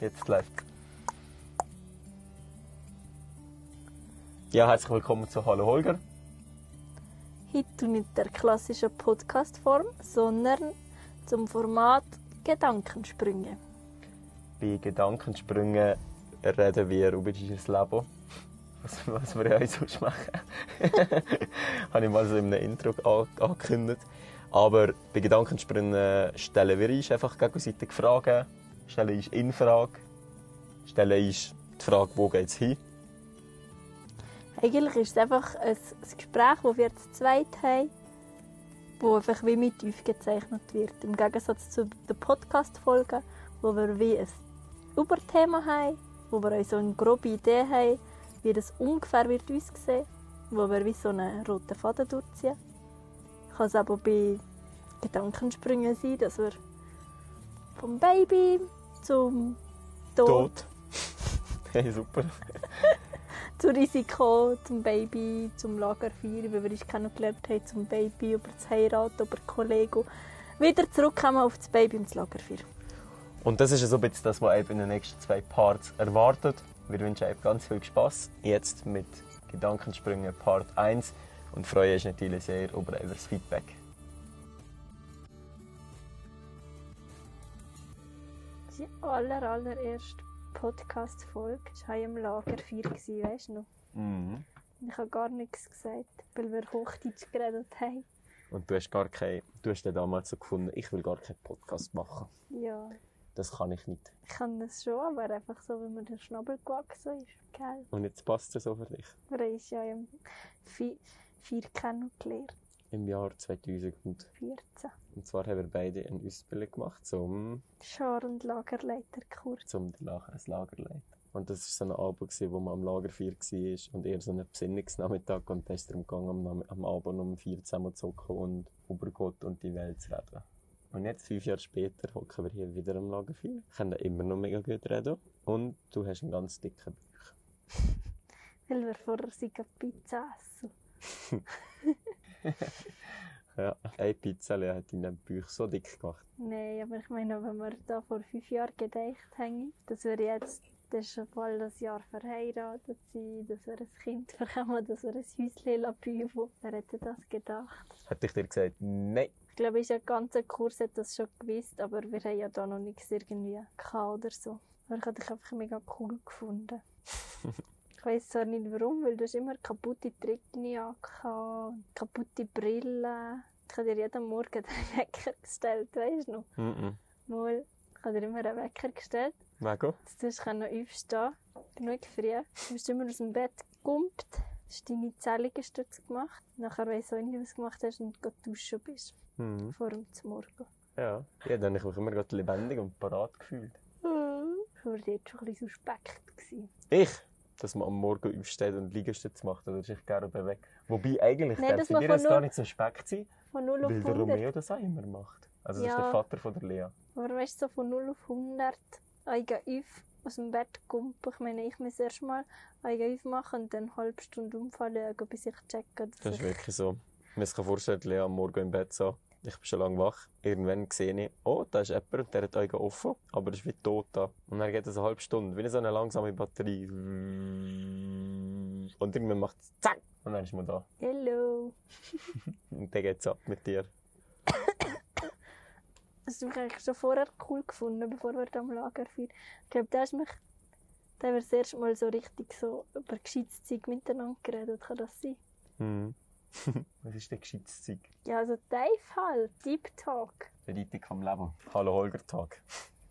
Jetzt läuft. Ja, herzlich willkommen zu Hallo Holger. Heute nicht der klassischen Podcast-Form, sondern zum Format Gedankensprünge. Bei Gedankensprüngen reden wir über unser Leben. Was, was wir ja sonst machen. Habe ich mal so in einem Intro an- angekündigt. Aber bei Gedankensprüngen stellen wir uns einfach gegenseitig Fragen, stellen uns in Frage, stellen uns die Frage, wo geht es hin. Eigentlich ist es einfach ein, Gespräch, das wir zu zweit haben, das einfach wie mit aufgezeichnet wird. Im Gegensatz zu den Podcast-Folgen, wo wir wie ein Überthema haben, wo wir so eine grobe Idee haben, wie das ungefähr wird aussehen, wo wir wie so einen roten Faden durchziehen. Kann es aber bei Gedankensprüngen sein, dass wir vom Baby zum Tod, Tod. hey, super. zum Risiko, zum Baby, zum Lagerfeuer, wie wir uns kennengelernt haben, zum Baby, über das Heiraten, über Kollegen. Wieder zurückkommen auf das Baby und das Lagerfeuer. Und das ist so ein bisschen das, was eben in den nächsten zwei Parts erwartet. Wir wünschen euch ganz viel Spaß jetzt mit Gedankensprüngen Part 1 und freuen uns natürlich sehr über euer Feedback. Aller, allererste Podcast-Folge war im Lagerfeuer, weißt du noch? Mhm. Ich habe gar nichts gesagt, weil wir Hochdeutsch geredet haben. Und du hast gar kein, du hast dann damals so gefunden, ich will gar keinen Podcast machen. Ja, Das kann ich nicht. ich kann das schon, aber einfach so, wenn mir der Schnabel gewachsen ist. Geil. Und jetzt passt es so für dich. Wir haben ja im Vi- vier kennengelernt. Im Jahr 2014. 14. Und zwar haben wir beide eine Ausbildung gemacht zum, Schar- und Lagerleiterkurs. zum Lager, ein Lagerleiter. Und das war so ein Abend, gewesen, wo man am Lagerfeuer war und eher so ein Besinnungsnachmittag. Und da ist darum gegangen, am, am Abend um vier zusammen zu und über Gott und die Welt zu reden. Und jetzt, fünf Jahre später, hocken wir hier wieder am Lagerfeuer, können immer noch mega gut reden. Und du hast einen ganz dicken Bauch. Weil wir vorher sind Pizza essen. Ja, eine Pizza hat deinen Bauch so dick gemacht. Nein, aber ich meine, wenn wir da vor fünf Jahren gedacht haben, dass wir jetzt das ist schon bald ein Jahr verheiratet sind, dass wir ein Kind bekommen, dass wir ein Häuschen bauen Wer hätte das gedacht? Hat ich dir gesagt, nein. Ich glaube, unser ganzer Kurs hat das schon gewusst, aber wir haben ja da noch nichts irgendwie gehabt oder so. Aber ich habe dich einfach mega cool gefunden. ich weiß zwar nicht warum, weil du hast immer kaputte Trickenjacke, kaputte Brille. Ich habe dir jeden Morgen den Wecker gestellt, weißt du noch? Mhm. Mal, ich habe dir immer einen Wecker gestellt, Mega. du hast können aufstehen genug früh. Du bist immer aus dem Bett gekumpelt, hast deine Zählligenstütze gemacht. Nachher weiss ich auch nicht, was du gemacht hast und du duschen bist. Mhm. Vor dem Morgen. Ja. Ja, dann habe ich mich immer gerade lebendig und parat gefühlt. Ich war dort schon ein bisschen suspekt. Gewesen. Ich? Dass man am Morgen aufsteht und Liegestütze macht oder sich gerne bewegt. Wobei eigentlich Nein, man dir das gar nicht so spekt sein, Von 0 auf weil der 100. Romeo das auch immer macht. Also das ist Ja. der Vater von der Lea. Aber weißt du, so von 0 auf 100 eigen auf aus dem Bett kumpen. Ich meine, ich muss erst mal auf machen und dann eine halbe Stunde umfallen, bis ich checke, Das ist ich... wirklich so. Man sich vorstellen, Lea am Morgen im Bett so. Ich bin schon lange wach. Irgendwann sehe ich, oh, da ist jemand und der hat Augen offen, aber er ist wie tot da. Und dann geht es eine halbe Stunde, wie so eine langsame Batterie. Und irgendwann macht es zack und dann ist man da. Hello! Und dann geht's ab mit dir. Hast du mich eigentlich schon vorher cool gefunden, bevor wir da am Lagerfeuer... Ich glaube, da mich... Da haben wir das erste Mal so richtig so über gescheites Zeug miteinander geredet. Kann das sein? Mhm. Was ist denn gescheites Zeug? Ja, also Dave halt. Deep Talk. Politik am Leben. Hallo Holger Tag.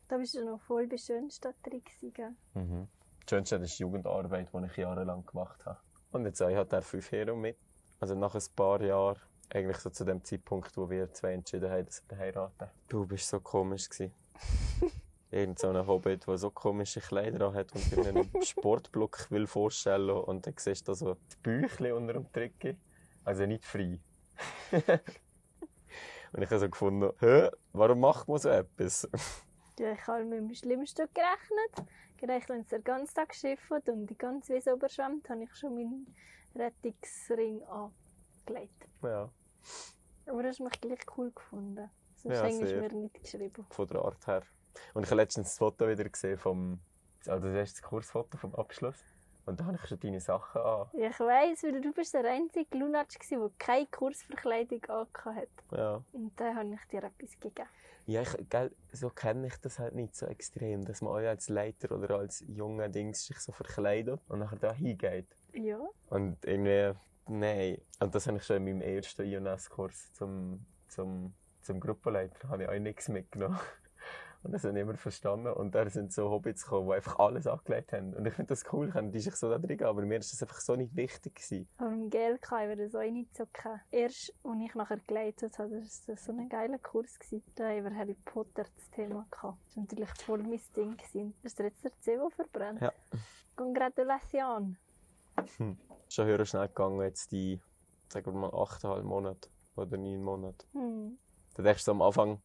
Da bist du noch voll bei Schönstadt drin gewesen? Mhm. Das Schönste ist die Jugendarbeit, die ich jahrelang gemacht habe. Und jetzt habe ich halt fünf Hero mit. Also nach ein paar Jahren, eigentlich so zu dem Zeitpunkt, wo wir zwei entschieden haben, dass wir heiraten. Du bist so komisch gewesen. Irgend so ein Hobbit, der so komische Kleider hat und in einem Sportblock will vorstellen und dann siehst du so das Büchlein unter dem Trikot. Also nicht frei. und ich habe so gefunden, hä, warum macht man so etwas? Ja, ich habe mit dem Schlimmsten gerechnet. Gerechnet, wenn es den ganzen Tag schifft und die ganze Wiese überschwemmt, habe ich schon meinen Rettungsring angelegt. ja, Aber das hast mich gleich cool gefunden. Sonst Ja, hängst du mir nicht geschrieben. von der Art her. Und ich habe letztens das Foto wieder gesehen vom, also das erste Kursfoto vom Abschluss. Und da habe ich schon deine Sachen an. Ja, ich weiss, weil du bist der einzige Lunatsch der keine Kursverkleidung angehabt hat. Ja. Und dann habe ich dir etwas gegeben. Ja, ich, gell, so kenne ich das halt nicht so extrem, dass man euch als Leiter oder als junger Dings sich so verkleidet und nachher da hingeht. Ja. Und irgendwie, nein. Und das habe ich schon in meinem ersten IONS-Kurs zum, zum, zum Gruppenleiter, habe ich auch nichts mitgenommen. Und das hat niemand verstanden. Und da sind so Hobbits gekommen, die einfach alles angelegt haben. Und ich finde das cool, können die sich so da drin aber mir ist das einfach so nicht wichtig gewesen. Aber im GLK habe ich das auch nicht so gehabt. Erst, als ich nachher geleitet habe, das war so ein geiler Kurs. Gewesen. Da haben wir Harry Potter das Thema gehabt. Das war natürlich voll mein Ding. Gewesen. Das ist jetzt der CV verbrannt. Ja. Congratulations. Schon höher schnell gegangen, jetzt die, sagen wir mal, 8,5 Monate oder 9 Monate. Hm. Da denkst du am Anfang,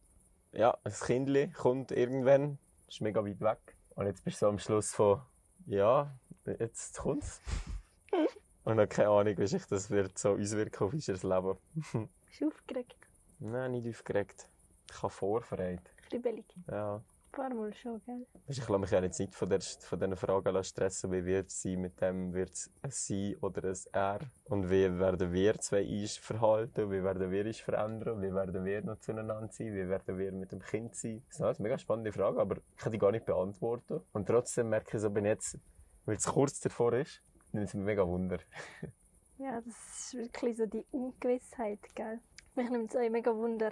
ja, ein Kindli kommt irgendwann, ist mega weit weg. Und jetzt bist du so am Schluss von, ja, jetzt kommt's. Und dann keine Ahnung, wie sich das wird so auswirken auf unser Leben. Bist du aufgeregt? Nein, nicht aufgeregt. Ich habe Vorfreude. Kribbelig. Ja. Paar Mal schon, gell? Ich lasse mich ja jetzt nicht von, der, von diesen Fragen stressen, wie wird es sein, mit dem wird es ein Sie oder ein Er. Und wie werden wir zwei uns verhalten, wie werden wir uns verändern, wie werden wir noch zueinander sein, wie werden wir mit dem Kind sein. Das sind alles mega spannende Fragen, aber ich kann die gar nicht beantworten. Und trotzdem merke ich so, wenn jetzt, weil es kurz davor ist, nimmt es mich mega Wunder. Ja, das ist wirklich so die Ungewissheit, gell? Mich nimmt es auch mega Wunder,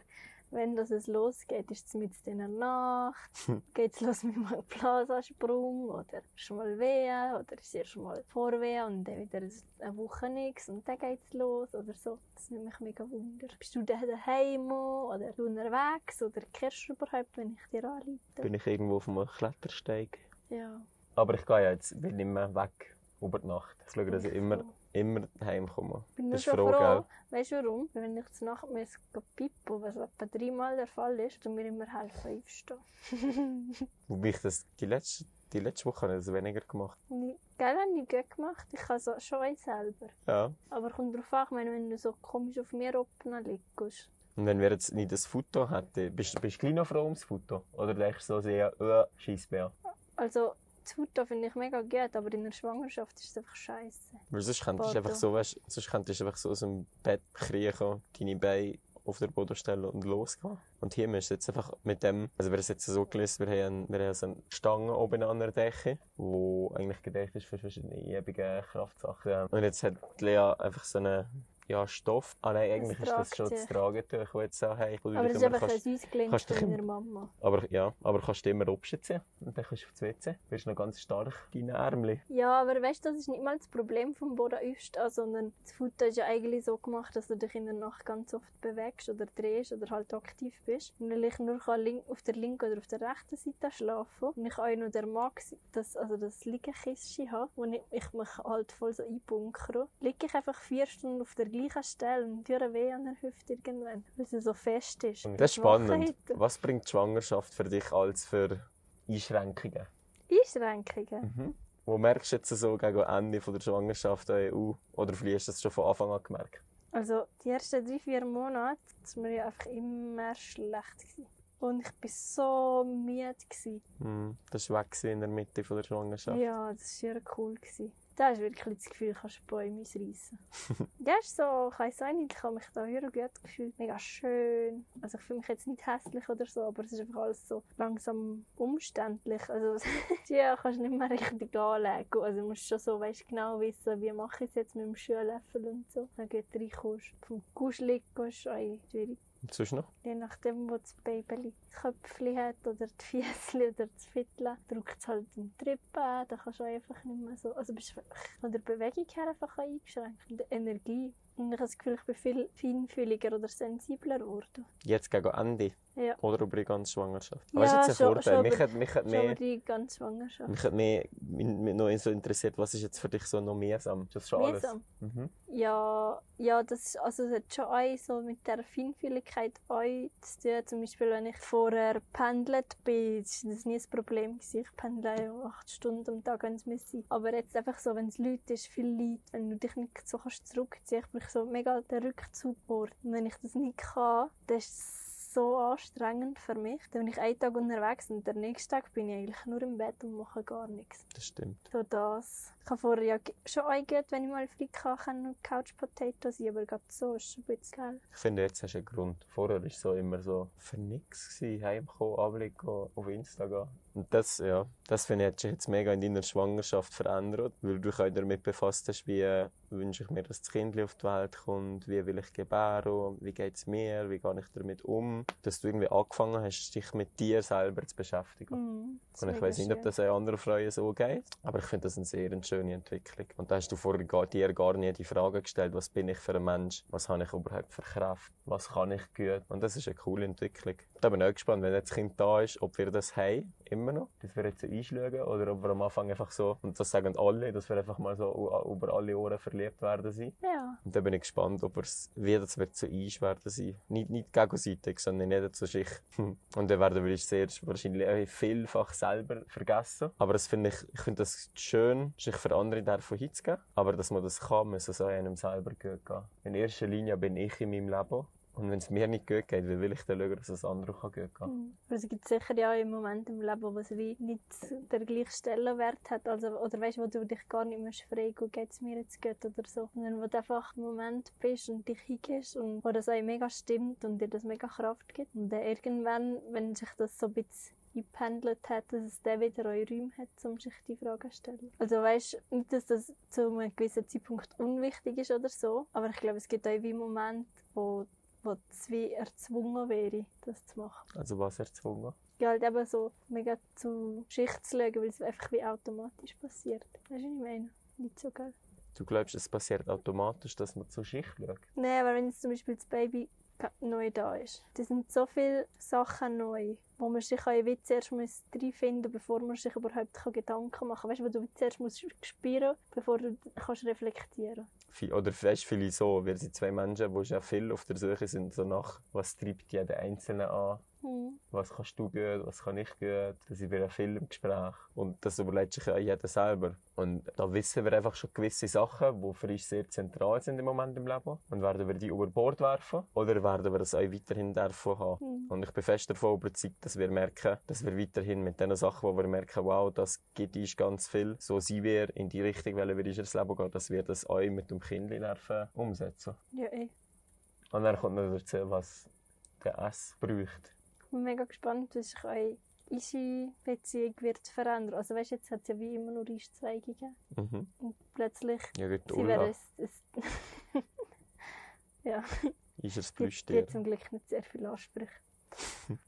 wenn das es losgeht. Ist es mit in der Nacht? Geht es los mit einem Blasensprung? Oder schon mal Wehen? Oder ist erst mal Vorwehen und dann wieder eine Woche nichts und dann geht es los? Oder so. Das nimmt mich mega Wunder. Bist du dann daheim oder unterwegs? Oder kehrst du überhaupt, wenn ich dir anleite? Bin ich irgendwo auf einem Klettersteig. Ja. Aber ich gehe ja jetzt, nicht mehr weg über die Nacht. Ich schaue, dass ich immer, immer heimkomme. Ich bin nur Bist schon froh, froh. gell? Weißt du warum? Wenn ich zur Nacht muss pippen, was etwa dreimal der Fall ist, dann mir immer helfen aufstehen. Wobei ich das die letzte, die letzte Woche habe das weniger gemacht. Nee, Gell, habe ich gut gemacht. Ich kann so schon eins selber. Ja. Aber kommt drauf an, meine, wenn du so komisch auf mir oben liegst. Und wenn wir jetzt nicht das Foto hätten, bist, bist du gleich noch froh ums Foto? Oder denkst du so sehr, äh, scheiß? Also, das Foto finde ich mega gut, aber in der Schwangerschaft ist es einfach scheiße. Weil sonst könntest du einfach so, weißt, sonst könntest du einfach so aus dem Bett kriechen, deine Beine auf den Boden stellen und losgehen. Und hier müsst du jetzt einfach mit dem, also wir haben jetzt so gelöst, wir haben, wir haben so eine Stange oben an der Decke, die eigentlich gedacht ist für verschiedene ewige Kraftsachen. Und jetzt hat Lea einfach so einen, ja, Stoff. Ah nein, eigentlich ist das schon das Tragetuch, das jetzt so, hey, du Aber es ist einfach ein dich von meiner Mama. aber ja, aber kannst du immer abschützen und dann kannst du aufs WC. Du bist noch ganz stark, deine Ärmel. Ja, aber weißt du, das ist nicht mal das Problem vom Boden aufstehen, sondern das Foto ist ja eigentlich so gemacht, dass du dich in der Nacht ganz oft bewegst oder drehst oder halt aktiv bist. Und weil ich nur kann auf der linken oder auf der rechten Seite schlafen und ich auch noch der mag, das, also das Liegekissen habe, wo ich, ich mich halt voll so einbunkere, liege ich einfach vier Stunden auf der gleichen Stelle und führe weh an der Hüfte irgendwann, weil sie so fest ist. Das ist spannend. Was bringt die Schwangerschaft für dich als für Einschränkungen? Einschränkungen. Mhm. Wo merkst du jetzt so gegen Ende von der Schwangerschaft an EU? Oder vielleicht hast du das schon von Anfang an gemerkt? Also die ersten drei, vier Monate war mir ja einfach immer schlecht. Gewesen. Und ich war so müde. Gewesen. Mhm. Das war weg in der Mitte von der Schwangerschaft. Ja, das war sehr cool. Gewesen. Da hast du wirklich das Gefühl, du kannst Bäume ausreißen. ja, ist so, ich weiss auch nicht, ich habe mich da sehr gut gefühlt. Mega schön. Also ich fühle mich jetzt nicht hässlich oder so, aber es ist einfach alles so langsam umständlich. Also ja, kannst du nicht mehr richtig anlegen. Also du musst schon so, weißt, genau wissen, wie mache ich es jetzt mit dem Schuhlöffel und so. Dann geht reinkommst. Vom Kuschelig gehst du schwierig. Und sonst noch? Je nachdem, wo das Baby das Köpfchen hat oder die Füßchen oder das Viertel, drückt es halt im Trippen an, dann kannst du einfach nicht mehr so, also bist von der Bewegung her einfach eingeschränkt, von der Energie. Und ich habe das Gefühl, ich bin viel feinfühliger oder sensibler geworden. Jetzt gegen Ende? Ja. Oder über die ganze Schwangerschaft? Ja, Aber das ist jetzt ein schon- Vorteil. schon Mich über- hat, mich hat Schon über mehr, die ganze Schwangerschaft. mich hat mehr, mich noch so interessiert, was ist jetzt für dich so noch mühsam? Ist das schon alles? Mühsam. Mhm. Ja, ja, das ist- also es hat schon auch so mit der Feinfühligkeit auch zu tun. Zum Beispiel, wenn ich vorher pendelt bin, ist das nie ein Problem gewesen. Ich pendle ja acht Stunden am Tag, wenn es muss sein. Aber jetzt einfach so, wenn es Leute ist, viel Leute, wenn du dich nicht so kannst zurückziehen, ich bin so mega der Rückzugort. Und wenn ich das nicht kann, dann ist es so anstrengend für mich. Dann bin ich einen Tag unterwegs und den nächsten Tag bin ich eigentlich nur im Bett und mache gar nichts. Das stimmt. So das. Ich habe vorher ja schon eingehört, wenn ich mal frei kann, kann Couch Potato sein, aber gerade so ist schon ein bisschen geil. Ich finde, jetzt hast du einen Grund. Vorher war es so immer so für nichts. Heimkommen, Abend gehen, auf Insta gehen. Und das, ja, das finde ich, hat sich jetzt mega in deiner Schwangerschaft verändert, weil du dich auch damit befasst hast, wie äh, wünsche ich mir, dass das Kind auf die Welt kommt, wie will ich gebären, wie geht es mir, wie gehe ich damit um. Dass du irgendwie angefangen hast, dich mit dir selber zu beschäftigen. Ist Und ich weiß nicht, ob das auch anderen Frauen so geht, aber ich finde das eine sehr schöne Entwicklung. Und da hast du vorher gar, dir gar nie die Frage gestellt, was bin ich für ein Mensch, was habe ich überhaupt für Kraft, was kann ich gut. Und das ist eine coole Entwicklung. Da bin ich auch gespannt, wenn jetzt das Kind da ist, ob wir das haben, immer noch, dass wir jetzt so einschlagen, oder ob wir am Anfang einfach so, und das sagen alle, dass wir einfach mal so über alle Ohren verliebt werden sein. Ja, Und da bin ich gespannt, ob wir's, wie das wird zu uns werden sein. Nicht, nicht gegenseitig, sondern jeder zu sich. Und dann werden wir uns sehr wahrscheinlich vielfach selber vergessen. Aber das finde ich, ich finde das schön, sich für andere davon hinzugeben. Aber dass man das kann, muss es auch einem selber gut gehen. In erster Linie bin ich in meinem Leben. Und wenn es mir nicht gut geht, wie will ich dann schauen, dass es anderen kann gut gehen Mhm. Aber es gibt sicher ja im Moment im Leben, wo es wie nicht der gleiche Stellenwert hat, also, oder weißt wo du dich gar nicht mehr fragen geht es mir jetzt gut oder so, sondern wo du einfach im Moment bist und dich hingehst und wo das euch mega stimmt und dir das mega Kraft gibt. Und dann irgendwann, wenn sich das so ein bisschen eingependelt hat, dass es dann wieder eure Räume hat, um sich die Fragen zu stellen. Also weißt nicht, dass das zu einem gewissen Zeitpunkt unwichtig ist oder so, aber ich glaube, es gibt auch wie Momente, wo wo wie erzwungen wäre, das zu machen. Also was erzwungen? Ja, halt eben so mega zu Schicht zu legen, weil es einfach wie automatisch passiert. Weißt du, was ich meine? Nicht so geil. Du glaubst, es passiert automatisch, dass man zur Schicht schaut? Nein, aber wenn jetzt zum Beispiel das Baby neu da ist, da sind so viele Sachen neu, wo man sich auch wie zuerst muss reinfinden muss, bevor man sich überhaupt Gedanken machen kann. Weißt du, wo du zuerst musst spüren bevor du kannst reflektieren Oder weißt viele so, wir sind zwei Menschen, die ja viel auf der Suche sind, so nach, was treibt jeden Einzelnen an. Was kannst du gut, was kann ich gut. Da sind wir ja viel im Gespräch. Und das überlegt sich ja jeder selber. Und da wissen wir einfach schon gewisse Sachen, die für uns sehr zentral sind im Moment im Leben. Und werden wir die über Bord werfen oder werden wir das auch weiterhin davon haben. Hm. Und ich bin fest davon überzeugt, dass wir merken, dass wir weiterhin mit den Sachen, wo wir merken, wow, das gibt uns ganz viel, so sind wir in die Richtung, weil wir ins Leben gehen, dass wir das auch mit dem Kind dürfen umsetzen. Ja, eh. Und dann kommt noch dazu, was der S braucht. Ich bin mega gespannt, wie sich eure unsere Beziehung wird verändern. Also weißt, jetzt hat es ja wie immer nur Eiszweige gegeben. Mhm. Und plötzlich Ja, gut, sie wäre ja, ist es die, die hat zum Glück nicht sehr viel Ansprüche.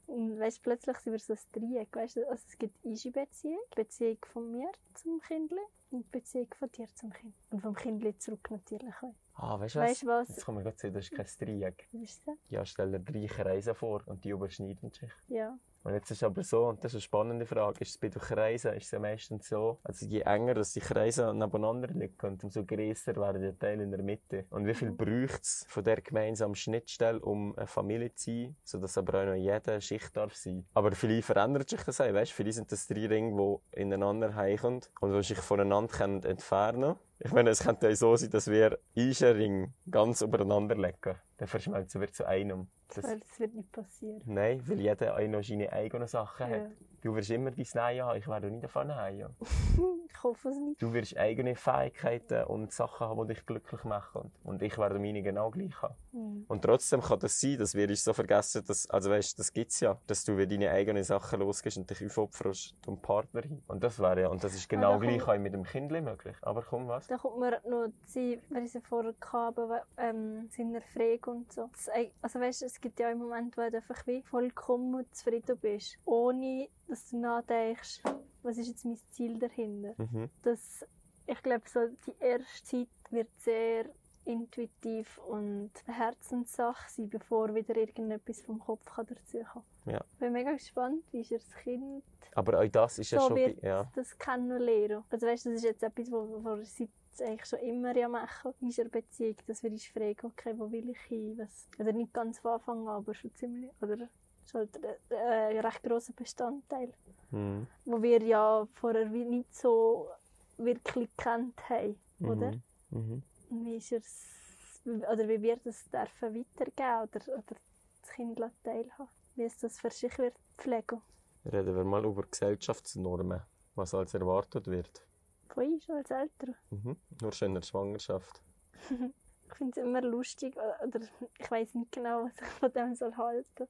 Und weißt, plötzlich sind wir so ein Dreieck. Weißt, also es gibt unsere Beziehung, die Beziehung von mir zum Kindli und die Beziehung von dir zum Kind. Und vom Kindli zurück natürlich auch. Ah, weißt du was? Weißt du was? Jetzt kann man gerade sehen, das ist kein Dreieck. Ist das? Ja, stell dir drei Kreise vor und die überschneiden sich. Ja. Und jetzt ist aber so, und das ist eine spannende Frage, ist es bei den Kreisen, ist es ja meistens so, also je enger dass die Kreise nebeneinander liegen, umso grösser werden die Teile in der Mitte. Und wie viel braucht es von der gemeinsamen Schnittstelle, um eine Familie zu sein, sodass aber auch noch jeder Schicht darf sein. Aber vielleicht verändert sich das auch, weißt du, vielleicht sind das drei Ringe, die ineinander heimkommen und die sich voneinander können entfernen Ich meine, es könnte auch so sein, dass wir einen Ring ganz übereinander legen. Dann verschmelzen wir zu einem. Das, Weil das wird nicht passieren. Nein, weil jeder auch noch seine eigenen Sachen Ja. hat. Du wirst immer dein Nein haben, ich werde nicht davon haben. Ich hoffe es nicht. Du wirst eigene Fähigkeiten und Sachen haben, die dich glücklich machen. Und ich werde meine genau gleich haben. Hm. Und trotzdem kann das sein, dass wir uns so vergessen, dass, also weißt, das gibt's ja, dass du deine eigenen Sachen losgehst und dich aufopferst zum Partner hin. Und das wäre ja, und das ist genau kommt- gleich auch mit dem Kindli möglich. Aber komm, was? Da kommt mir noch sie, wenn ich sie vorher hatte, ähm, seiner Frage und so. Das, also weißt du, es gibt ja einen Moment, wo du einfach wie vollkommen zufrieden bist. Ohne, dass du nachdenkst, was ist jetzt mein Ziel dahinter. Mhm. Das, ich glaube, so die erste Zeit wird sehr intuitiv und Herzenssache sein, bevor wieder irgendetwas vom Kopf kann dazukommen Ja. Ich bin mega gespannt, wie ist das Kind Aber auch das ist ja so schon, wird bei- ja. das kennenlernen. Also weißt, das ist jetzt etwas, wo, wo wir seit eigentlich schon immer ja machen in unserer Beziehung, dass wir uns fragen, okay, wo will ich hin? Was, oder nicht ganz von Anfang an, aber schon ziemlich, oder schon ein äh, recht grosser Bestandteil, Mhm. wo wir ja vorher nicht so wirklich gekannt haben, oder? Mhm. Mhm. Wie ist es, oder wie wird es dürfen weitergehen oder, oder das Kind teilhaben wie es das für sich wird pflegen. Reden wir mal über Gesellschaftsnormen, was als erwartet wird. Von uns als Eltern. Mhm. Nur schon in der Schwangerschaft. ich finde es immer lustig, oder ich weiß nicht genau, was ich von dem soll halten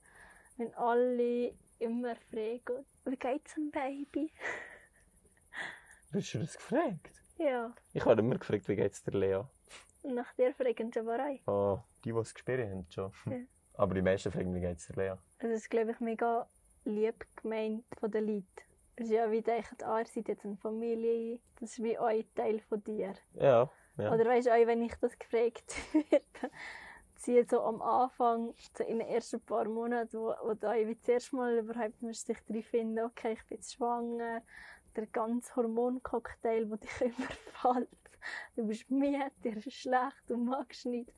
wenn alle immer fragen, wie geht es dem Baby? Bist du das gefragt? Ja. Ich habe immer gefragt, wie geht es der Lea? Und nach dir fragen sie aber auch. Ah, die, die es gespielt haben, schon. Ja. Aber die meisten fragen, wie geht es der Lea? Also das ist, glaube ich, mega lieb gemeint von den Leuten. Es ist ja wie denkt, ah, ihr seid jetzt eine Familie, das ist wie euer Teil von dir. Ja, ja. Oder weißt du, auch wenn ich das gefragt werde, sie so am Anfang, so in den ersten paar Monaten, wo, wo ich das erste Mal überhaupt musste ich drin finden, okay, ich bin jetzt schwanger, der ganze Hormoncocktail, der dich überfällt. Du bist müde, dir ist schlecht, du magst nicht.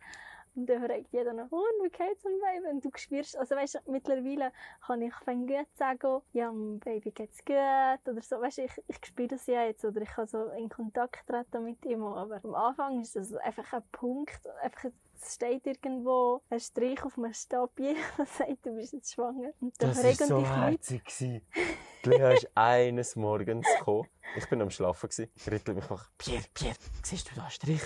Und dann fragt jeder noch, und wie geht's dem Baby? Und du spürst, also weißt du, mittlerweile kann ich fängt gut sagen, ja, dem Baby geht's gut, oder so, weißt du, ich, ich spüre das ja jetzt, oder ich kann so in Kontakt treten mit ihm, aber am Anfang ist das einfach ein Punkt, einfach, es steht irgendwo ein Strich auf einem Stabje, der sagt, du bist jetzt schwanger. Und dann das war so herzig. Lea ist eines Morgens gekommen. Ich bin am Schlafen. gewesen. Rittel mich nach, Pierre, Pierre, siehst du da einen Strich?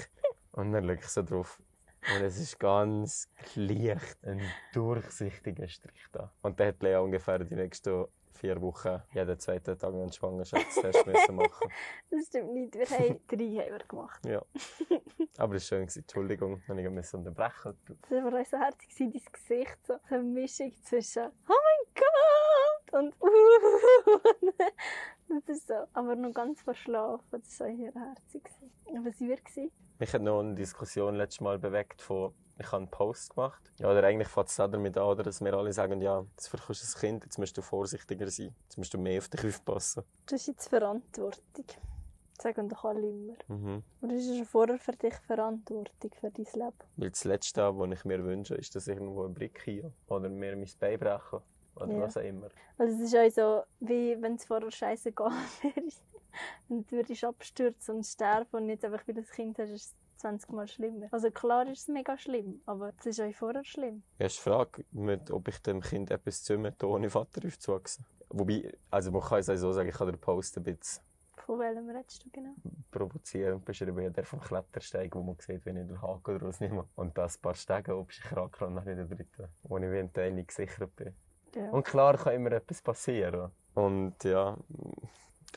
Und dann schaue ich so drauf. Und es ist ganz leicht ein durchsichtiger Strich da. Und dann hat Lea ungefähr die nächsten vier Wochen jeden zweiten Tag einen Schwangerschaftstest müssen machen. das stimmt nicht, wir haben drei haben wir gemacht. Ja. Aber es war schön. Entschuldigung, wenn ich mich unterbrechen Das war so herzig, dein Gesicht, so eine Mischung zwischen «Oh mein Gott!» und «Uh!» Das ist so, aber noch ganz verschlafen, das war sehr herzig. Aber was war? Mich hat noch eine Diskussion letztes Mal bewegt von, ich habe einen Post gemacht. Ja, oder eigentlich fängt es damit an, oder, dass wir alle sagen, ja, jetzt verkaufst du ein Kind, jetzt musst du vorsichtiger sein. Jetzt musst du mehr auf dich aufpassen. Das ist jetzt Verantwortung. Das sagen doch alle immer. Mhm. Und das ist schon vorher für dich Verantwortung für dein Leben. Weil das Letzte, was ich mir wünsche, ist, dass irgendwo ein Brick hier oder mir mein Bein brechen. Oder Ja. was auch immer. Also es ist auch so, wie wenn es vorher scheißegal wäre. und du würdest abstürzen und sterben und jetzt einfach, weil du ein Kind hast, ist es 20 Mal schlimmer. Also klar ist es mega schlimm, aber es ist auch vorher schlimm. Erste Frage, mit, ob ich dem Kind etwas zumute, ohne Vater aufzuwachsen. Wobei, also man kann es auch so sagen, ich habe den Post ein bisschen Von welchem redest du genau? provozierend beschrieben, ja, der vom Klettersteig, wo man sieht, wenn ich den Haken rausnehme. Und das paar Stege oben ist kracker und dann in der dritten, wo ich wie ein Teil nicht gesichert bin. Ja. Und klar kann immer etwas passieren. Und ja,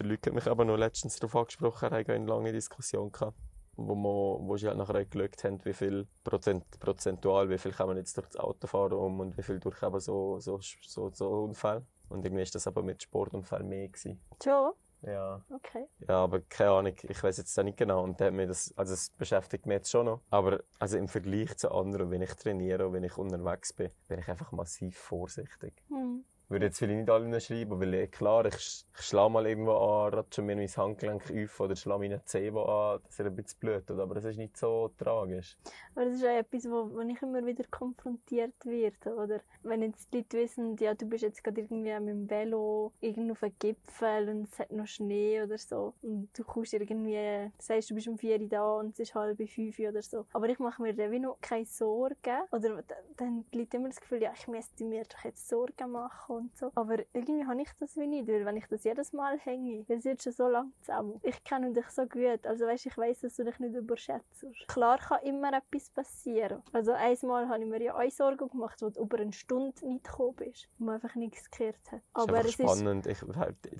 der Luc hat mich aber noch letztens darauf angesprochen, er hatte eine lange Diskussion gehabt, wo, man, wo sie halt nachher geschaut haben, wie viel Prozent, prozentual, wie viel kann man jetzt durch das Auto fahren um und wie viel durch eben so, so, so, so Unfälle. Und irgendwie ist das aber mit Sportunfällen mehr gewesen. Schon? Ja. Okay. Ja, aber keine Ahnung, ich weiß jetzt auch nicht genau. Und hat mir das, also es beschäftigt mich jetzt schon noch. Aber also im Vergleich zu anderen, wenn ich trainiere und wenn ich unterwegs bin, bin ich einfach massiv vorsichtig. Hm. Würde jetzt vielleicht nicht allen schreiben, weil eh, klar, ich, sch- ich schlage mal irgendwo an, ratsche mir mein Handgelenk auf oder schlage meinen Zeh an, dass er ein bisschen blutet. Aber das ist nicht so tragisch. Aber das ist auch etwas, wo, wo ich immer wieder konfrontiert werde. Oder wenn jetzt die Leute wissen, ja, du bist jetzt gerade irgendwie mit dem Velo irgendwo auf einem Gipfel und es hat noch Schnee oder so. Und du kommst irgendwie, sagst, du bist um 4 Uhr da und es ist halb 5 Uhr oder so. Aber ich mache mir dann noch keine Sorgen. Oder dann haben die Leute immer das Gefühl, ja, ich müsste mir doch jetzt Sorgen machen so. Aber irgendwie habe ich das wie nicht, weil wenn ich das jedes Mal hänge, wir sind schon so lange zusammen. Ich kenne dich so gut, also weißt, ich weiß, dass du dich nicht überschätzt. Klar kann immer etwas passieren. Also einmal habe ich mir ja auch Sorgen gemacht, wo du über eine Stunde nicht gekommen bist und man einfach nichts gehört hat. Aber es ist ist spannend. Ich,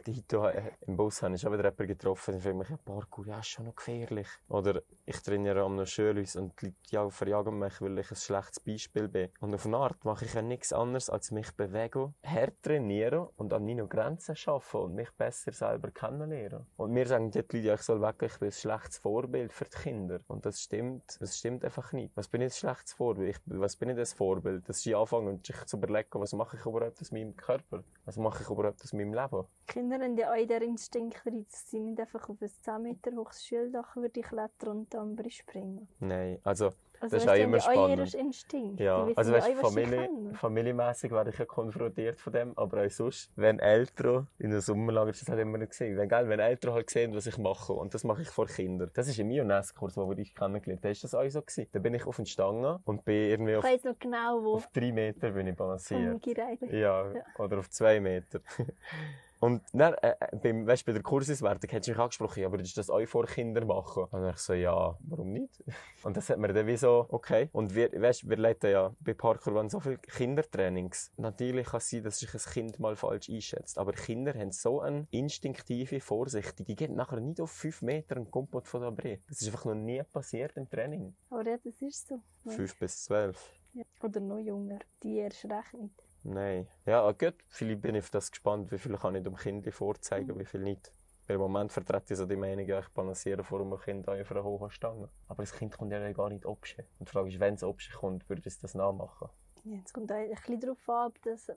die- heute äh, im Bus habe ich schon wieder jemanden getroffen, fragt mich, ja, Parkour, ja, ist schon noch gefährlich. Oder ich trainiere am Schulhaus und die Leute ja, verjagen mich, weil ich ein schlechtes Beispiel bin. Und auf eine Art mache ich ja nichts anderes, als mich bewegen, hart trainieren und an meinen Grenzen arbeiten und mich besser selber kennenlernen. Und mir sagen die Leute, ich soll weg, ich bin ein schlechtes Vorbild für die Kinder. Und das stimmt, das stimmt einfach nicht. Was bin ich ein schlechtes Vorbild? Ich, was bin ich das Vorbild? Dass ich anfange und sich zu überlegen, was mache ich überhaupt aus meinem Körper? Was mache ich überhaupt aus meinem Leben? Kinder haben ja auch den Instinkt drin, dass sie nicht einfach auf ein 10 Meter hohes Schultdach würde klettern und dann springen. Nein, also Also, Das ist auch immer spannend. ihren Instinkt. Ja, also weißt, Familie, können. familienmässig werde ich ja konfrontiert von dem, aber auch sonst, wenn Eltern in einem Sommerlager, das ist halt immer gesehen, wenn, gell, wenn Eltern halt sehen, was ich mache, und das mache ich vor Kindern. Das ist im Ioness-Kurs, wo wir dich kennengelernt haben, da ist das auch so gewesen. Da bin ich auf den Stangen und bin irgendwie Ich auf, weiss noch genau, wo auf drei Meter bin ich balanciert. Ja, Ja. oder auf zwei Meter. Und dann, äh, äh, beim, weißt, bei der Kursauswertung hat sie mich angesprochen, aber du das auch vor Kindern machen? Und dann ich so, ja, warum nicht? Und das hat mir dann wie so, okay. Und wir, weißt, wir leiten ja bei Parkour so viele Kindertrainings. Natürlich kann es sein, dass sich ein Kind mal falsch einschätzt. Aber Kinder haben so eine instinktive Vorsicht. Die gehen nachher nicht auf fünf Meter einen Kompott von da Bre. Das ist einfach noch nie passiert im Training. Aber ja, das ist so. Ja. Fünf bis zwölf. Ja. Oder noch jünger. Die erst recht nicht. Nein. Ja, ah, gut. Vielleicht bin ich auf das gespannt, wie viel kann ich dem Kind vorzeigen, wie viel nicht. Weil im Moment vertrete ich so die Meinung, ja, ich balanciere vor einem Kind auf einer hohen Stange. Aber das Kind kommt ja gar nicht obschen. Und die Frage ist, wenn es obschen kommt, würde es das nachmachen? Ja, es kommt auch ein bisschen darauf an, ob du das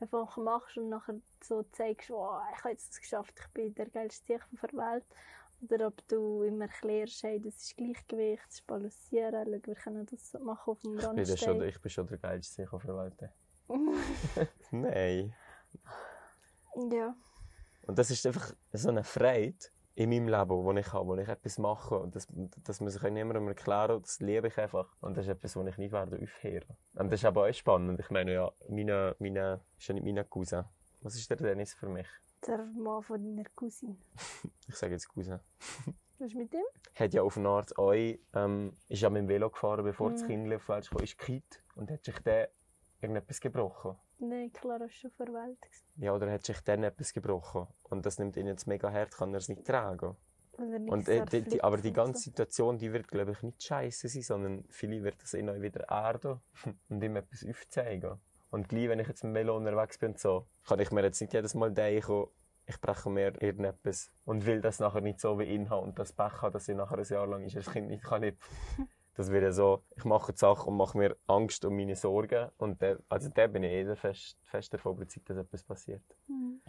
einfach machst und nachher so zeigst, oh, ich habe jetzt das geschafft, ich bin der geilste Tier auf der Welt. Oder ob du immer erklärst, hey, das ist Gleichgewicht, das ist Balancieren, schau, wir können das machen auf dem Ich bin, schon, Randstein. ich bin schon der geilste auf der Welt. Nein. ja. Und das ist einfach so eine Freude in meinem Leben, die ich habe, wo ich etwas mache. Und das, das muss ich niemandem erklären, das liebe ich einfach. Und das ist etwas, was ich nicht werde aufhören. Und das ist aber auch spannend. Ich meine, ja, meine, meine, ist ja nicht meine Cousin. Was ist der Dennis für mich? Der Mann von deiner Cousine. Ich sage jetzt Cousin. Was ist mit dem? Hat ja auf eine Art auch, ähm, ist ja mit dem Velo gefahren, bevor das Mhm. Kind auf die Welt kam, ist gekippt und hat sich dann irgendetwas gebrochen. Nein, klar, er ist schon gewesen. Ja, oder hat sich dann etwas gebrochen. Und das nimmt ihn jetzt mega hart, kann er es nicht tragen. Und äh, die, die, aber die ganze so. Situation, die wird, glaube ich, nicht scheiße sein, sondern vielleicht wird das ihn auch wieder erden und ihm etwas aufzeigen. Und gleich, wenn ich jetzt mit dem Velo unterwegs bin und so, kann ich mir jetzt nicht jedes Mal denken, ich breche mir irgendetwas und will das nachher nicht so wie ihn haben und das Pech haben, dass ich nachher ein Jahr lang ist, das Kind nicht kann nicht. Das wäre so, ich mache die Sache und mache mir Angst um meine Sorgen und der, also da bin ich eh fest, fest davon überzeugt, dass etwas passiert. Hm.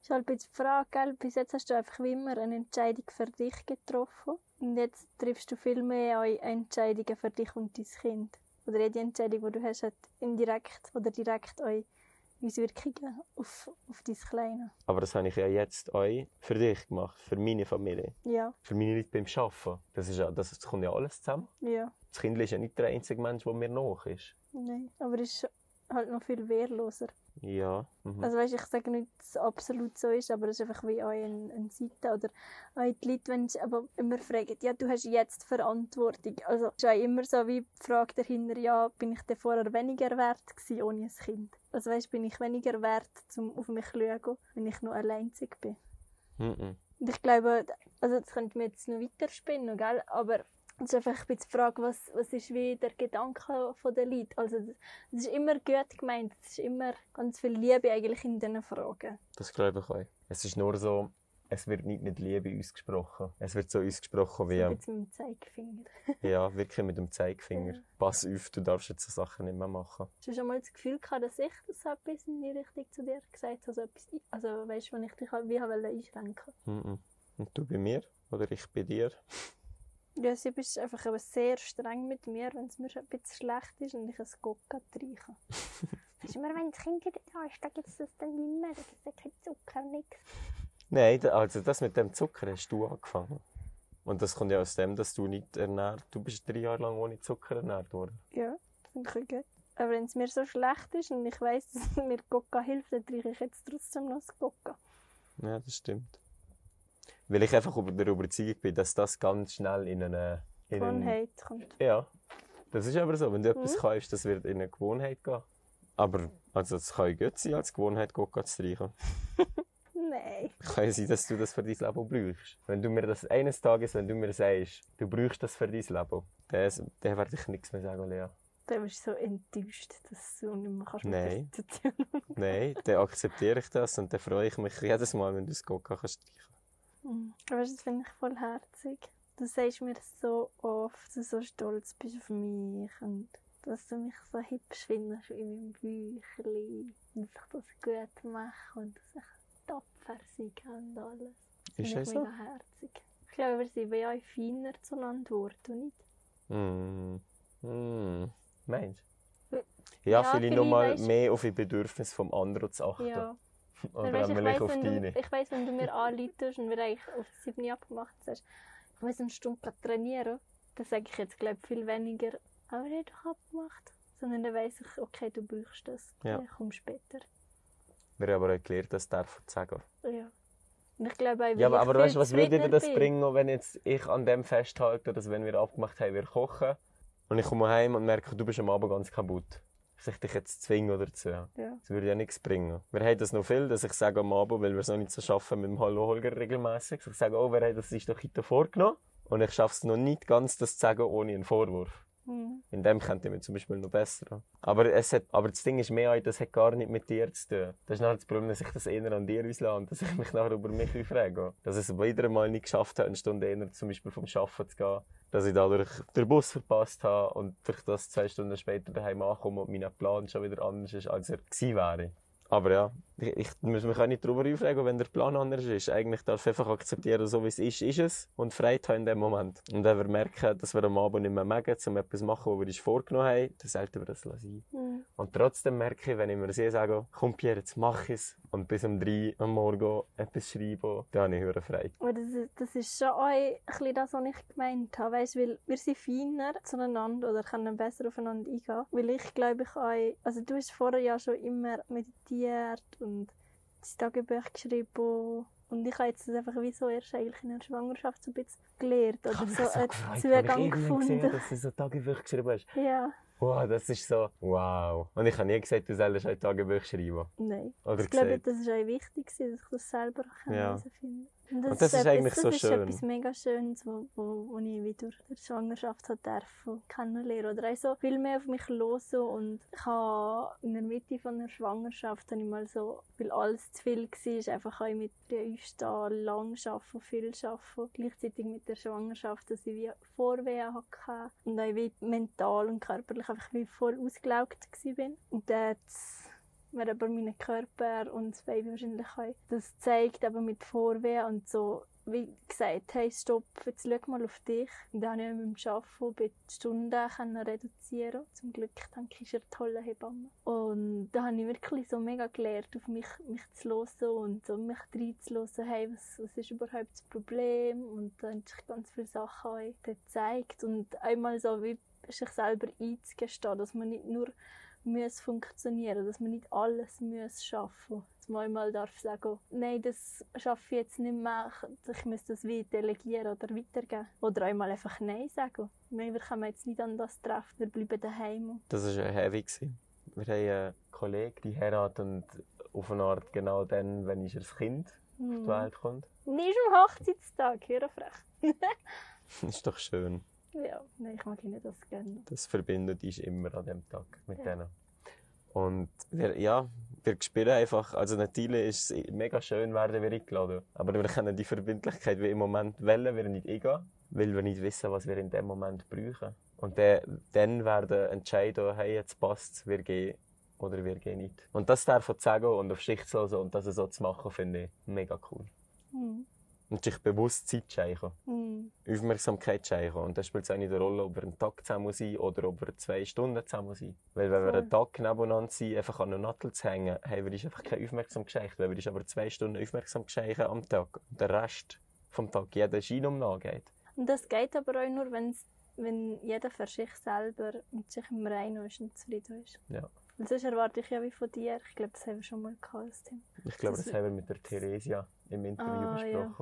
Ist halt die Frage, gell? bis jetzt hast du einfach wie immer eine Entscheidung für dich getroffen. Und jetzt triffst du viel mehr Entscheidungen für dich und dein Kind. Oder jede Entscheidung, die du hast, hat indirekt oder direkt auch Auswirkungen auf, auf dein Kleine. Aber das habe ich ja jetzt auch für dich gemacht, für meine Familie. Ja, für meine Leute beim Arbeiten. Das, ist ja, das, kommt ja alles zusammen. ja, Das Kind ist ja nicht der einzige Mensch, der mir nach ist. nein. Aber es ist halt noch viel wehrloser. Ja. Mhm. Also weißt, ich sage nicht, dass es absolut so ist, aber es ist einfach wie auch eine, eine Seite oder auch die Leute, wenn sie aber immer fragen, ja, du hast jetzt Verantwortung. Also es ist auch immer so wie die Frage dahinter, ja, bin ich denn vorher weniger wert gewesen ohne ein Kind? Also weißt, bin ich weniger wert, um auf mich zu schauen, wenn ich noch alleinzig bin? Mhm. Und ich glaube, also das könnte mir jetzt noch weiterspinnen, gell? aber es ist einfach ein die Frage, was, was ist wie der Gedanke von den Leuten. Also es ist immer gut gemeint, es ist immer ganz viel Liebe eigentlich in diesen Fragen. Das glaube ich auch. Es ist nur so, es wird nicht mit Liebe ausgesprochen. Es wird so ausgesprochen wie, jetzt mit dem Zeigefinger. ja, wirklich mit dem Zeigefinger. Ja. Pass auf, du darfst jetzt so Sachen nicht mehr machen. Hast du schon mal das Gefühl gehabt, dass ich das etwas in die Richtung zu dir gesagt habe? Also, etwas, also weißt du, wenn ich dich wie einschränken Mhm. Und du bei mir? Oder ich bei dir? Ja, sie bist einfach aber sehr streng mit mir, wenn es mir ein bisschen schlecht ist und ich ein Gocka trinke. Weißt du, immer wenn das Kind da ist, dann gibt es das dann nicht mehr, da gibt es dann kein Zucker, nichts. Nein, also das mit dem Zucker hast du angefangen. Und das kommt ja aus dem, dass du nicht ernährt, du bist drei Jahre lang ohne Zucker ernährt worden. Ja, finde ich gut. Aber wenn es mir so schlecht ist und ich weiss, dass mir Gocka hilft, dann trinke ich jetzt trotzdem noch das Gocka. Ja, das stimmt. Weil ich einfach über der Überzeugung bin, dass das ganz schnell in eine... In eine Gewohnheit kommt. ja, das ist aber so. Wenn du etwas Mhm. kaufst, das wird in eine Gewohnheit gehen. Aber also, es kann gut sein, als Gewohnheit Coca zu trinken. Nein. Kann ja sein, dass du das für dein Leben brauchst. Wenn du mir das eines Tages, wenn du mir sagst, du brauchst das für dein Leben, dann, dann werde ich nichts mehr sagen, Lea. Dann bist du so enttäuscht, dass du nicht mehr kannst Nein. mit der Situation Nein, dann akzeptiere ich das und dann freue ich mich jedes Mal, wenn du das Coca kannst. Mhm. Aber das finde ich voll herzig. Du sagst mir so oft, dass du so stolz bist auf mich und dass du mich so hübsch findest in meinem Büchlein und dass ich das gut mache und dass ich tapfer sein kann und alles. Das Ist das ich so? mega herzig. Ich glaube, wir sind wie auch feiner zueinander geworden, nicht? Mm. Hm. Meinst du? Ja, Ja, vielleicht vielleicht mal weisst- mehr auf die Bedürfnisse vom anderen zu achten. Ja. Oder weisst, ich, weiss, auf wenn du, ich weiss, wenn du mir anleitest und wir eigentlich auf die 7 abgemacht hast, ich muss eine Stunde trainieren, dann sage ich jetzt glaube viel weniger, aber ich habe doch abgemacht. Sondern dann weiss ich, okay, du brauchst das. Ja. Okay, komm später. Wir haben aber auch gelernt, das darf ich sagen. Ja. Und ich glaube auch, Ja, aber, ich aber weißt du, was würde dir das bin. bringen, wenn jetzt ich an dem festhalte, dass wenn wir abgemacht haben, wir kochen und ich komme heim und merke, du bist am Abend ganz kaputt. Dass ich dich jetzt zwinge oder dazu. Ja. Das würde ja nichts bringen. Wir haben das noch viel, dass ich sage am Abend, weil wir es noch nicht so schaffen mit dem Hallo Holger regelmäßig. Ich sage, oh, wer hat das sich doch heute vorgenommen? Und ich schaffe es noch nicht ganz, das zu sagen, ohne einen Vorwurf. Mhm. In dem könnte ich mich zum Beispiel noch besser. Aber, es hat, aber das Ding ist mehr, das hat gar nicht mit dir zu tun. Das ist nachher das Problem, dass ich das eher an dir auslasse und dass ich mich nachher über mich aufrege. Dass ich es wieder einmal nicht geschafft habe, eine Stunde eher zum Beispiel vom Arbeiten zu gehen. Dass ich dadurch den Bus verpasst habe und durch das zwei Stunden später daheim ankomme und mein Plan schon wieder anders ist, als er gewesen wäre. Aber ja, ich, ich muss mich auch nicht darüber aufregen, wenn der Plan anders ist. Eigentlich darf ich einfach akzeptieren, so wie es ist, ist es. Und Freude haben in dem Moment. Und wenn wir merken, dass wir am Abend nicht mehr mögen, um etwas zu machen, was wir uns vorgenommen haben, dann sollten wir das sein. Mhm. Und trotzdem merke ich, wenn ich mir sehe, sage, komm Pierre, jetzt mach es. Und bis um drei am Morgen etwas schreiben, dann habe ich Freude. Aber das ist, das ist schon auch ein bisschen das, was ich gemeint habe. Weißt, weil wir sind feiner zueinander oder können besser aufeinander eingehen. Weil ich glaube, ich auch, also du hast vorher ja schon immer meditiert und das Tagebuch geschrieben. Und ich habe jetzt das einfach wie so erst eigentlich in der Schwangerschaft so ein bisschen gelernt. Oder so einen Zugang gefunden. dass du so Tagebuch geschrieben hast. Ja, Wow, das ist so, wow. Und ich habe nie gesagt, du sollst ein Tagebuch schreiben. nein. Oder Ich glaube, gesagt. das ist auch wichtig, dass ich das selber Ja. herausfinden kann. Und das ist eigentlich so das schön. ist etwas mega Schönes, wo, wo, wo ich wie durch die Schwangerschaft hat dürfen kennenlernen. Oder auch so viel mehr auf mich los und ich habe in der Mitte von der Schwangerschaft ich mal so, weil alles zu viel war, einfach auch mit der Aufstehen, lang arbeiten, viel arbeiten. Gleichzeitig mit der Schwangerschaft, dass ich wie Vorwehen hatte und auch wie mental und körperlich einfach wie voll ausgelaugt war. Und dann mir aber meinen Körper und das Baby wahrscheinlich auch. Das zeigt eben mit Vorwehen und so, wie gesagt, hey, stopp, jetzt schau mal auf dich. Und dann konnte ich mit dem Arbeiten bei den Stunden reduzieren. Zum Glück, denke ich, ist eine tolle Hebamme. Und da habe ich wirklich so mega gelernt, auf mich, mich zu hören und so mich reinzuhören, hey, was, was ist überhaupt das Problem? Und da haben sich ganz viele Sachen auch gezeigt. Und einmal so wie sich selber einzugestehen, dass man nicht nur muss funktionieren, dass man nicht alles muss schaffen. Dass man einmal darf sagen, nein, das schaffe ich jetzt nicht mehr, ich muss das wie delegieren oder weitergeben. Oder einmal einfach nein sagen. Wir kommen jetzt nicht an das treffen, wir bleiben daheim. Das war heavy. Wir haben einen Kollegen, die heiratet und auf eine Art genau dann, wenn ich das Kind auf die Hm. Welt kommt. Nicht am Hochzeitstag, hör frech. Das ist doch schön. Ja, nein, ich mag ihnen das gerne. Das verbindet uns immer an dem Tag mit Ja. denen. Und wir, ja, wir spüren einfach, also natürlich ist es mega schön, werden wir eingeladen. Aber wir können die Verbindlichkeit wie im Moment wählen, wir nicht eingehen, weil wir nicht wissen, was wir in dem Moment brauchen. Und dann, dann werden entscheiden, hey, jetzt passt wir gehen oder wir gehen nicht. Und das davon zu sagen und auf Schicht zu hören und das so zu machen, finde ich mega cool. Hm. Und sich bewusst Zeit schenken. Hm. Aufmerksamkeit schenken. Und dann spielt es auch nicht eine Rolle, ob wir einen Tag zusammen sein oder ob wir zwei Stunden zusammen sind. Weil wenn wir Voll. einen Tag nebeneinander sind, einfach an einer Nattel zu hängen, haben wir einfach keine Aufmerksamkeit. Weil wir uns aber zwei Stunden aufmerksam schenken am Tag. Und der Rest vom Tag jeder Schein um nachgeht. Und das geht aber auch nur, wenn's, wenn jeder für sich selber mit sich im Reinen ist und zufrieden ist. Ja. Und sonst erwarte ich ja wie von dir. Ich glaube, das haben wir schon mal gehabt, das. Ich glaube, Das- das haben wir mit der Theresia im Interview Ah, ja.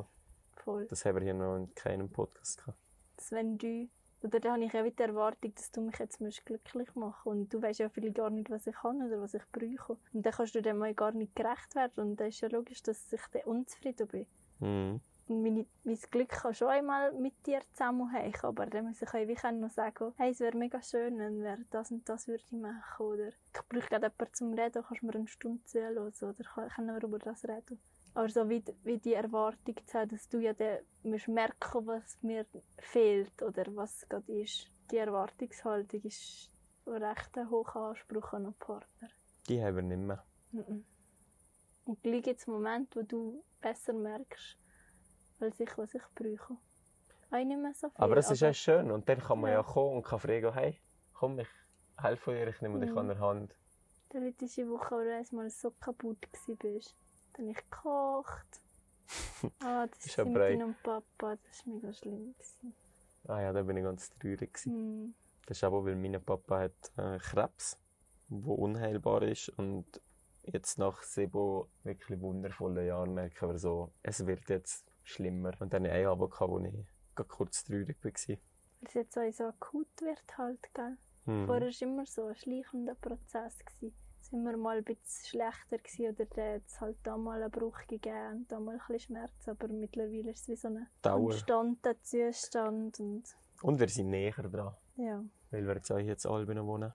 Voll. Das haben wir hier noch in keinem Podcast gehabt. Dass wenn du, oder da habe ich ja wieder die Erwartung, dass du mich jetzt musst glücklich machen Und du weißt ja vielleicht gar nicht, was ich kann oder was ich brauche. Und dann kannst du dem mal gar nicht gerecht werden. Und dann ist ja logisch, dass ich dann unzufrieden bin. Mhm. Und meine, mein Glück kann schon einmal mit dir zusammenhängen, aber dann muss ich auch wie noch sagen, hey, es wäre mega schön, wenn wir das und das würde ich machen, oder ich brauche gerade jemanden zum Reden, kannst du mir eine Stunde zuhören, oder kann- können wir über das reden. Aber so wie, wie die Erwartung zu haben, dass du ja dann musst merken, was mir fehlt, oder was gerade ist. Die Erwartungshaltung ist recht ein hoher Anspruch an einen Partner. Die haben wir nicht mehr. Mhm. Und gleich gibt es Momente, wo du besser merkst, als ich, was ich brauche. Auch nicht mehr so viel. Aber es ist ja schön. Und dann kann man ja, Ja. kommen und kann fragen, hey, komm, ich helfe dir, ich nehme dich Mhm. an der Hand. Die letzte Woche, wo du einmal so kaputt warst. Dann habe ich gekocht. Ah, das Ist mit deinem Papa. Das war mega schlimm. gewesen. Ah ja, da bin ich ganz traurig. gewesen. Hm. Das ist aber, weil mein Papa hat äh, Krebs, der unheilbar ist. Und jetzt nach sieben wirklich wundervollen Jahren merken wir so, es wird jetzt schlimmer. Und dann eine Abend, gehabt, wo ich kurz traurig war. Weil es jetzt so akut wird halt, gell? Hm. Vorher war es immer so ein schleichender Prozess. Gewesen. War immer mal ein bisschen schlechter gewesen, oder dann hat es halt da mal einen Bruch gegeben und da mal ein bisschen Schmerz. Aber mittlerweile ist es wie so ein konstanter Zustand. Und Und wir sind näher dran, ja, weil wir jetzt auch in Albino wohnen.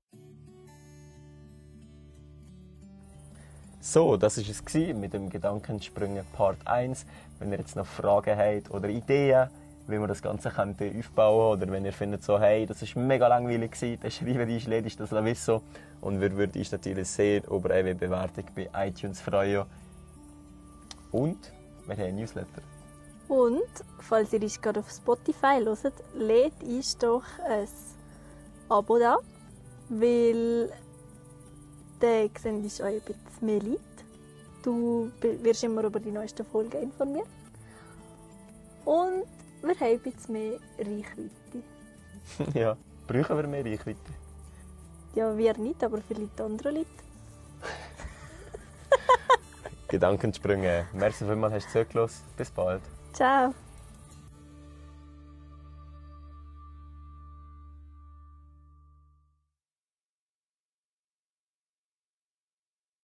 So, das war es mit dem Gedankensprünge Part 1. Wenn ihr jetzt noch Fragen habt oder Ideen, wie wir das Ganze könnte aufbauen oder wenn ihr findet so, hey, das ist mega langweilig gewesen, dann schreibt uns lediglich das Lavisso und wir würden uns natürlich sehr über eine Bewertung bei iTunes freuen. Und wir haben ein Newsletter. Und, falls ihr uns gerade auf Spotify hört, lädt uns doch ein Abo da, weil dann sehen uns euch ein bisschen mehr Leute. Du wirst immer über die neuesten Folgen informiert. Und wir haben bisschen mehr Reichweite. ja, brauchen wir mehr Reichweite? Ja, wir nicht, aber vielleicht andere Leute. Gedankensprünge. Merci vielmals, hast du zugelassen. Bis bald. Ciao!